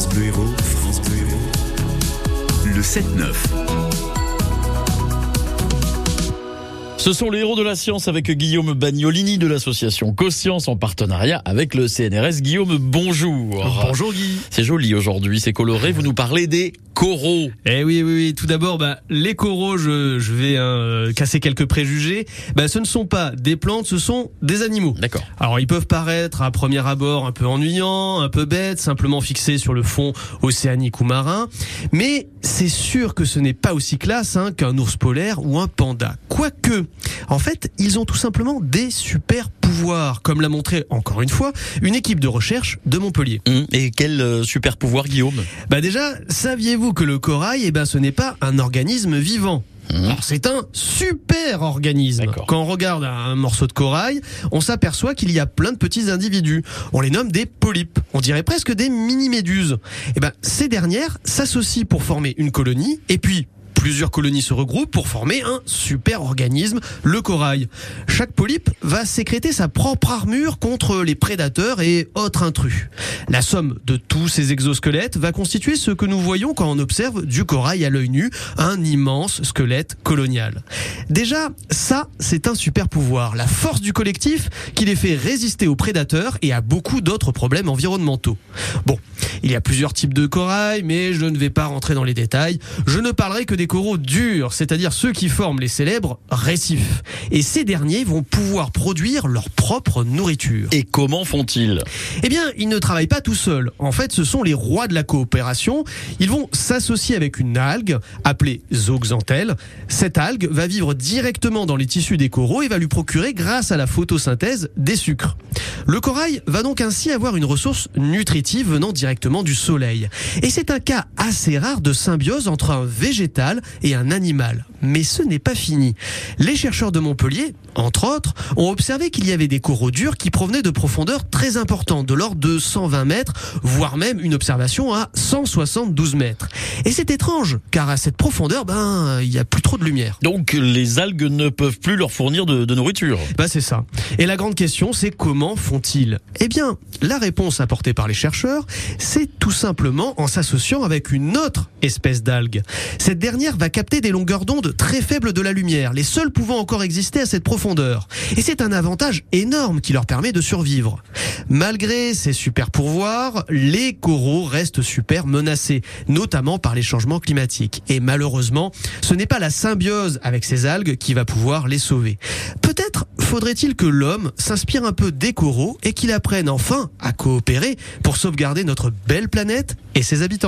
France Bleu Héros, France Bleu Héros. Le 7-9. Ce sont les héros de la science avec Guillaume Bagnolini de l'association Coscience en partenariat avec le CNRS. Guillaume, bonjour. Bonjour Guy. C'est joli aujourd'hui, c'est coloré. Vous nous parlez des coraux. Eh oui, oui, oui. Tout d'abord, bah, les coraux, je, je vais euh, casser quelques préjugés. Bah, ce ne sont pas des plantes, ce sont des animaux. D'accord. Alors, ils peuvent paraître à premier abord un peu ennuyants, un peu bêtes, simplement fixés sur le fond océanique ou marin. Mais c'est sûr que ce n'est pas aussi classe hein, qu'un ours polaire ou un panda. Quoique, en fait, ils ont tout simplement des super comme l'a montré encore une fois une équipe de recherche de Montpellier. Hum, Et quel euh, super pouvoir, Guillaume? Bah déjà, saviez-vous que le corail, eh ben, ce n'est pas un organisme vivant? Alors c'est un super organisme. Quand on regarde un morceau de corail, on s'aperçoit qu'il y a plein de petits individus. On les nomme des polypes. On dirait presque des mini-méduses. Et ben ces dernières s'associent pour former une colonie et puis Plusieurs colonies se regroupent pour former un super organisme, le corail. Chaque polype va sécréter sa propre armure contre les prédateurs et autres intrus. La somme de tous ces exosquelettes va constituer ce que nous voyons quand on observe du corail à l'œil nu, un immense squelette colonial. Déjà, ça, c'est un super pouvoir, la force du collectif qui les fait résister aux prédateurs et à beaucoup d'autres problèmes environnementaux. Bon, il y a plusieurs types de corail, mais je ne vais pas rentrer dans les détails. Je ne parlerai que des coraux durs, c'est-à-dire ceux qui forment les célèbres récifs. Et ces derniers vont pouvoir produire leur propre nourriture. Et comment font-ils? Eh bien, ils ne travaillent pas tout seuls. En fait, ce sont les rois de la coopération. Ils vont s'associer avec une algue appelée zooxanthelle. Cette algue va vivre directement dans les tissus des coraux et va lui procurer, grâce à la photosynthèse, des sucres. Le corail va donc ainsi avoir une ressource nutritive venant directement du soleil. Et c'est un cas assez rare de symbiose entre un végétal et un animal. Mais ce n'est pas fini. Les chercheurs de Montpellier, entre autres, ont observé qu'il y avait des coraux durs qui provenaient de profondeurs très importantes, de l'ordre de 120 mètres, voire même une observation à 172 mètres. Et c'est étrange, car à cette profondeur, ben, il n'y a plus trop de lumière. Donc les algues ne peuvent plus leur fournir de, de nourriture. Bah c'est ça. Et la grande question, c'est comment font-ils? Eh bien, la réponse apportée par les chercheurs, c'est tout simplement en s'associant avec une autre espèce d'algue. Cette dernière va capter des longueurs d'onde très faibles de la lumière, les seules pouvant encore exister à cette profondeur. Et c'est un avantage énorme qui leur permet de survivre. Malgré ces super pourvoirs, les coraux restent super menacés, notamment par les changements climatiques. Et malheureusement, ce n'est pas la symbiose avec ces algues qui va pouvoir les sauver. Peut-être faudrait-il que l'homme s'inspire un peu des coraux et qu'il apprenne enfin à coopérer pour sauvegarder notre belle planète et ses habitants?